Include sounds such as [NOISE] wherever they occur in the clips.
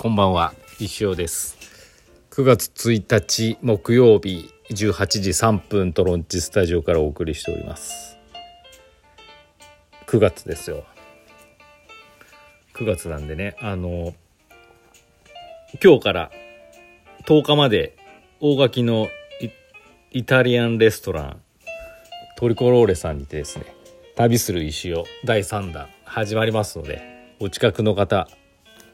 こんばんは。石尾です。9月1日木曜日18時3分トロンチスタジオからお送りしております。9月ですよ。9月なんでねあの今日から10日まで大垣のイタリアンレストラントリコローレさんにてですね旅する石尾第3弾始まりますのでお近くの方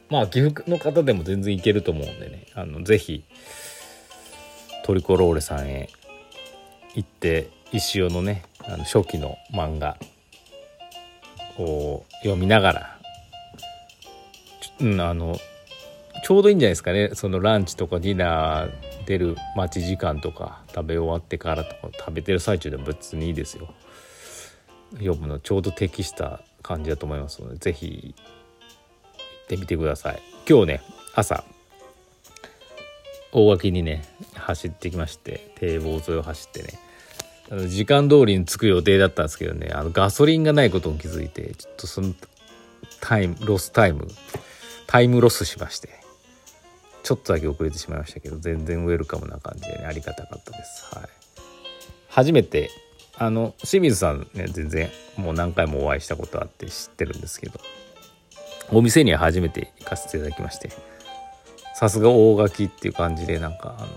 まあ岐阜の方でも全然いけると思うんでね。あのぜひトリコローレさんへ行って石尾のねあの初期の漫画を読みながらうんあのちょうどいいんじゃないですかね。そのランチとかディナー出る待ち時間とか食べ終わってからとか食べてる最中でも別にいいですよ。読むのちょうど適した感じだと思いますので是非ってみてください。今日ね朝大垣にね走ってきまして堤防沿いを走ってね。あの時間通りに着く予定だったんですけどねあのガソリンがないことに気づいてちょっとそのタイムロスタイムタイムロスしましてちょっとだけ遅れてしまいましたけど全然ウェルカムな感じで、ね、ありがたかったです。はい。初めてあの清水さんね全然もう何回もお会いしたことあって知ってるんですけどお店には初めて行かせていただきましてさすが大垣っていう感じでなんかあの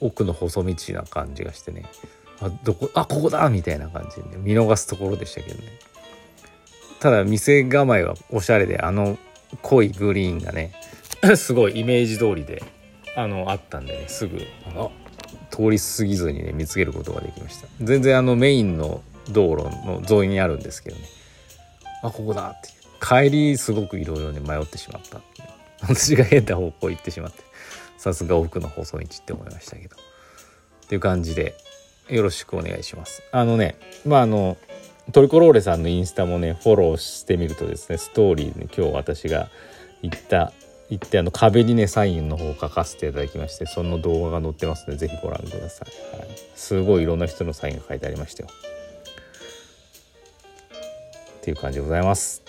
奥の細道な感じがしてねあどこあここだみたいな感じで、ね、見逃すところでしたけどね。ただ店構えはおしゃれであの濃いグリーンがね [LAUGHS] すごいイメージ通りであのあったんでねすぐあ通り過ぎずにね見つけることができました。全然あのメインの道路の沿いにあるんですけどね。あここだって帰りすごくいろいろね迷ってしまった私が変な方向行ってしまってさすが奥の細道って思いましたけど。っていう感じでよろしくお願いします。あのねまああのトリコローレさんのインスタもねフォローしてみるとですねストーリーに今日私が行った行ってあの壁にねサインの方を書かせていただきましてその動画が載ってますので是非ご覧ください、はい、すごいいろんな人のサインが書いてありましたよ。っていう感じでございます。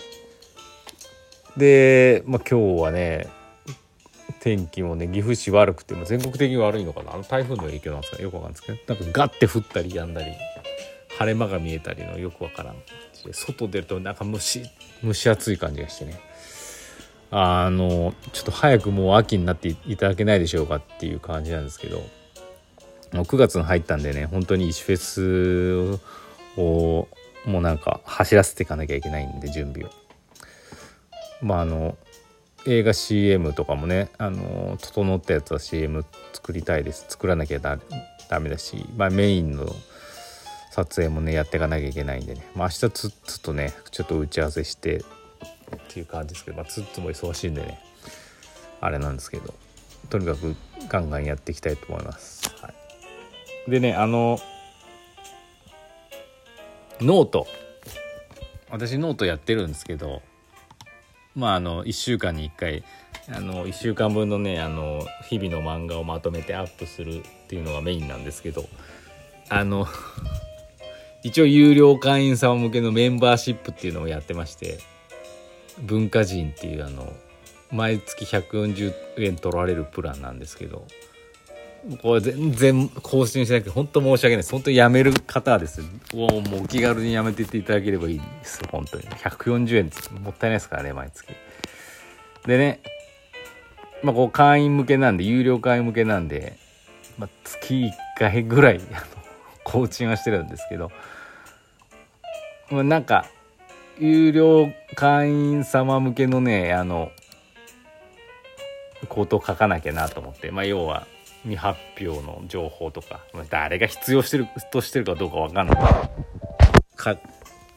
で、まあ、今日はね天気もね岐阜市悪くても全国的に悪いのかな？あの台風の影響なんですか？よくわかんないですけど。なんかガッて降ったりやんだり晴れ間が見えたりのよくわからん外出るとなんか蒸し蒸し暑い感じがしてね。あのちょっと早くもう秋になっていただけないでしょうかっていう感じなんですけど。9月に入ったんでね本当に石フェスをもうなんか走らせていかなきゃいけないんで準備を。まああの映画 CM とかもねあの整ったやつは CM 作りたいです作らなきゃダメだし、まあ、メインの撮影もねやっていかなきゃいけないんでね、まあ、明日つっつとねちょっと打ち合わせしてっていう感じですけど、まあ、つっつも忙しいんでねあれなんですけどとにかくガンガンやっていきたいと思います。はい、でねあの note。私ノートやってるんですけどまああの1週間に1回あの1週間分のねあの日々の漫画をまとめてアップするっていうのがメインなんですけどあの [LAUGHS] 一応有料会員様向けのメンバーシップっていうのをやってまして文化人っていうあの毎月140円取られるプランなんですけどこれ全然更新しなくて本当申し訳ないです。本当にやめる方はですもうもうお気軽にやめていっていただければいいんです。本当に。140円ってもったいないですからね毎月。でねまあこう会員向けなんで有料会員向けなんで、まあ、月1回ぐらいあの更新はしてるんですけど、まあ、なんか有料会員様向けのねあのことを書かなきゃなと思って。まあ要は未発表の情報とか誰が必要してるとしてるかどうか分かんない。か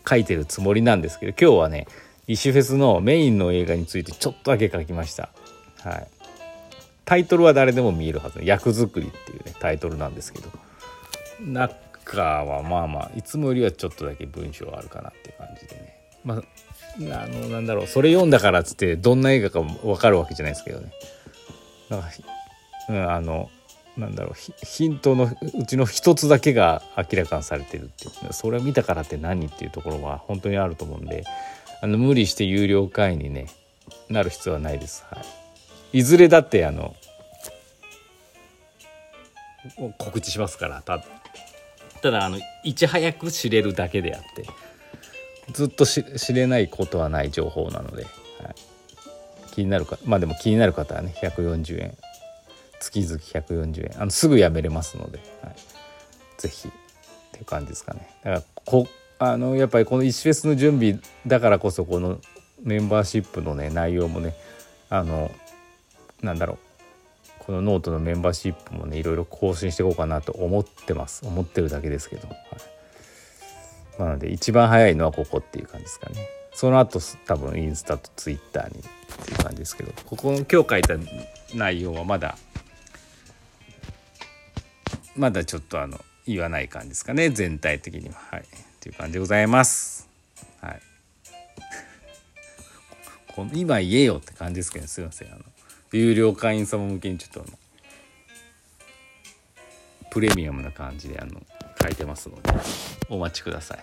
書いてるつもりなんですけど今日はね石フェスのメインの映画についてちょっとだけ書きました。はい、タイトルは誰でも見えるはず役作りっていうねタイトルなんですけど。中はまあまあいつもよりはちょっとだけ文章あるかなって感じでね。まああのなんだろうそれ読んだからっつってどんな映画か分かるわけじゃないですけどね。なんかうん、あのなんだろうヒントのうちの一つだけが明らかにされてるっていう。それを見たからって何っていうところは本当にあると思うんであの無理して有料会員にねなる必要はないです、はい、いずれだってあの告知しますからたただあのいち早く知れるだけであってずっと知れないことはない情報なので、はい、気になるかまあでも気になる方はね140円月々140円。あのすぐやめれますので、はい、ぜひっていう感じですかね。だからこあのやっぱりこの石フェスの準備だからこそこのメンバーシップのね内容もねあのなんだろう。このノートのメンバーシップもねいろいろ更新していこうかなと思ってます。思ってるだけですけど、はい、なので一番早いのはここっていう感じですかね。その後多分インスタとツイッターにっていう感じですけど。ここの今日書いた内容はまだまだちょっとあの言わない感じですかね。全体的には。はい。っていう感じでございます。はい。今言えよって感じですけどすいません。あの有料会員様向けにちょっとあのプレミアムな感じであの書いてますのでお待ちください。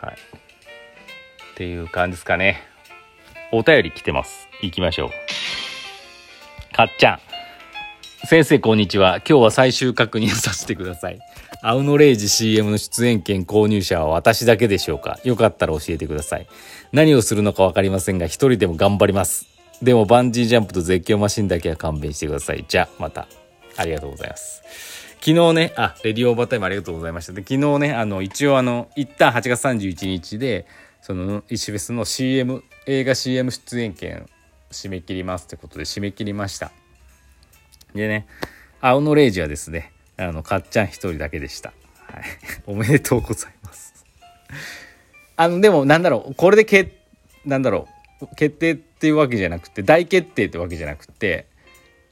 はい。っていう感じですかね。お便り来てます。行きましょう。かっちゃん。先生こんにちは今日は最終確認させてくださいアウノレイジ CM の出演権購入者は私だけでしょうか？よかったら教えてください。何をするのかわかりませんが、一人でも頑張ります。でもバンジージャンプと絶叫マシンだけは勘弁してください。じゃあ、また。ありがとうございます。昨日ね、あ、レディオーバータイムありがとうございました。で、昨日ね、あの、一応あの、一旦8月31日で、その、石フェスの CM、映画 CM 出演権締め切りますってことで締め切りました。でね、青のレイジはですね、あの、かっちゃん一人だけでした。はい。[LAUGHS] おめでとうございます。あの、でも、なんだろう、これでけ、なんだろう、決定っていうわけじゃなくて、大決定ってわけじゃなくて、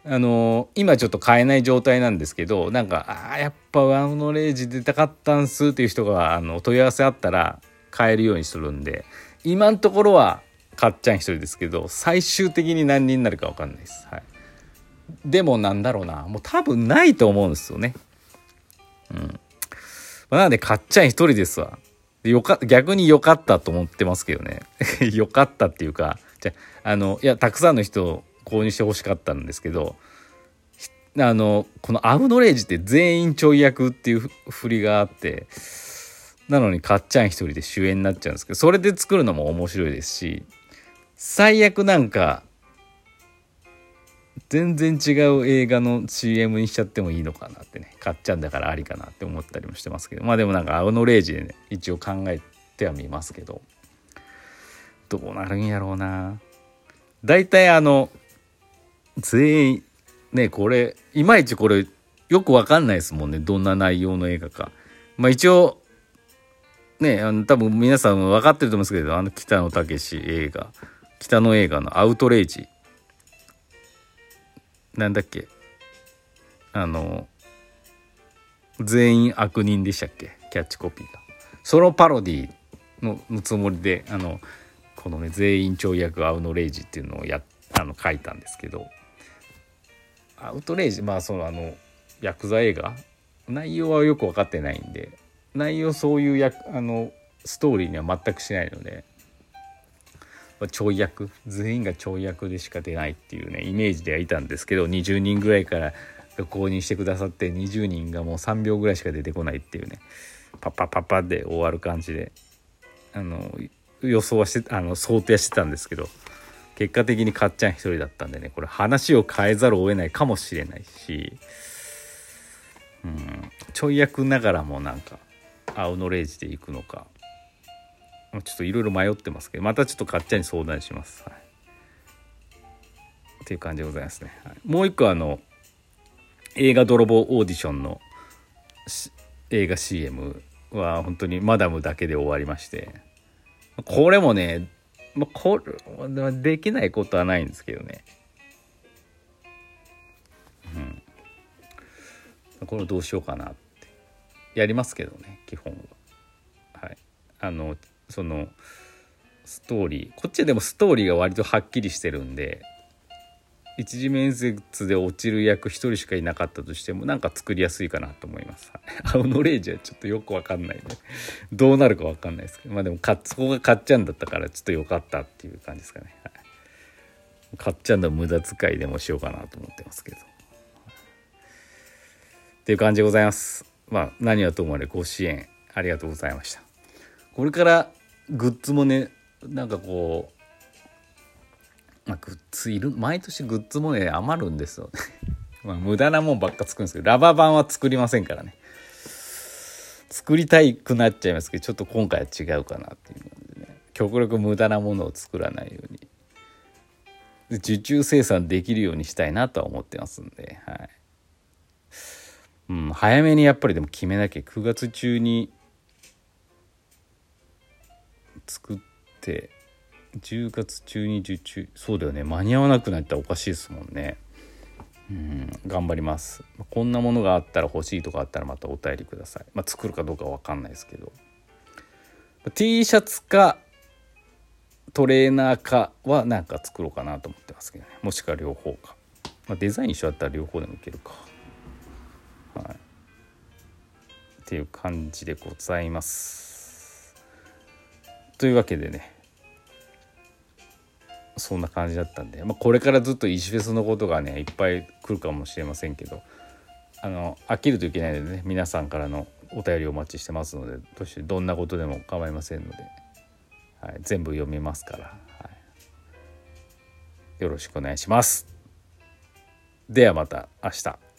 あのー、今ちょっと買えない状態なんですけど、なんか、ああ、やっぱワンのレイジ出たかったんすっていう人が、あの、問い合わせあったら買えるようにするんで、今のところは、かっちゃん一人ですけど、最終的に何人になるかわかんないです。はい。でもなんだろうな。もう多分ないと思うんですよね。うん。ま、なのでかっちゃん一人ですわ。よか逆に良かったと思ってますけどね。[LAUGHS] 良かったっていうかじゃあのいやたくさんの人を購入してほしかったんですけどあのこのアウノレージって全員ちょい役っていう振りがあってなのにかっちゃん一人で主演になっちゃうんですけどそれで作るのも面白いですし最悪なんか全然違う映画の CM にしちゃってもいいのかなってね。かっちゃうんだからありかなって思ったりもしてますけど。まあでもなんか青のレイジでね一応考えてはみますけど。どうなるんやろうな。大体あの全員ねこれいまいちこれよくわかんないですもんね。どんな内容の映画か。まあ一応ねあの多分皆さん分かってると思うんですけどあの北野武映画北野映画の「アウトレイジ」なんだっけ？あの全員悪人でしたっけ？キャッチコピーが。そのパロディののつもりであのこのね全員跳躍アウノレイジっていうのをやあの書いたんですけど。アウトレイジまあそのあのヤクザ映画？内容はよく分かってないんで内容そういうやあのストーリーには全くしないのでちょい役全員がちょい役でしか出ないっていうねイメージではいたんですけど20人ぐらいから購入してくださって20人がもう3秒ぐらいしか出てこないっていうねパッパッパッパで終わる感じであの予想はしてあの想定してたんですけど結果的にかっちゃん一人だったんでねこれ話を変えざるを得ないかもしれないし、うん、ちょい役ながらもなんか青のレイジで行くのかちょっといろいろ迷ってますけどまたちょっとかっちゃんに相談します、はい、っていう感じでございますね、はい、もう一個あの映画泥棒オーディションの映画 CM は本当にマダムだけで終わりましてこれもね、まあ、これできないことはないんですけどね。うん。これどうしようかなって。やりますけどね基本は。はい。あのそのストーリーこっちはでもストーリーが割とはっきりしてるんで一次面接で落ちる役一人しかいなかったとしてもなんか作りやすいかなと思います。[LAUGHS] 青のレイジはちょっとよくわかんないんでどうなるかわかんないですけどまあでもかそこがかっちゃんだったからちょっとよかったっていう感じですかね。はい買っちゃうの無駄遣いでもしようかなと思ってますけど。っていう感じでございます。まあ何はともあれご支援ありがとうございました。これからグッズもねなんかこう、まあ、グッズいる毎年グッズもね余るんですよね。[LAUGHS] まあ無駄なもんばっか作るんですけどラバー版は作りませんからね。作りたいくなっちゃいますけどちょっと今回は違うかなっていうのでね極力無駄なものを作らないように受注生産できるようにしたいなとは思ってますんで、はいうん、早めにやっぱりでも決めなきゃ9月中に作って10月中に受注そうだよね。間に合わなくなったらおかしいですもんね。うん、頑張ります。こんなものがあったら欲しいとかあったらまたお便りください、まあ、作るかどうかわかんないですけど。T シャツかトレーナーかはなんか作ろうかなと思ってますけどね。もしくは両方か、まあ、デザイン一緒だったら両方でもいけるか。はい。っていう感じでございます。というわけでねそんな感じだったんで、まあ、これからずっと石フェスのことがねいっぱい来るかもしれませんけどあの飽きるといけないのでね皆さんからのお便りをお待ちしてますのでどうしてどんなことでも構いませんので、はい、全部読みますから、はい、よろしくお願いします。ではまた明日。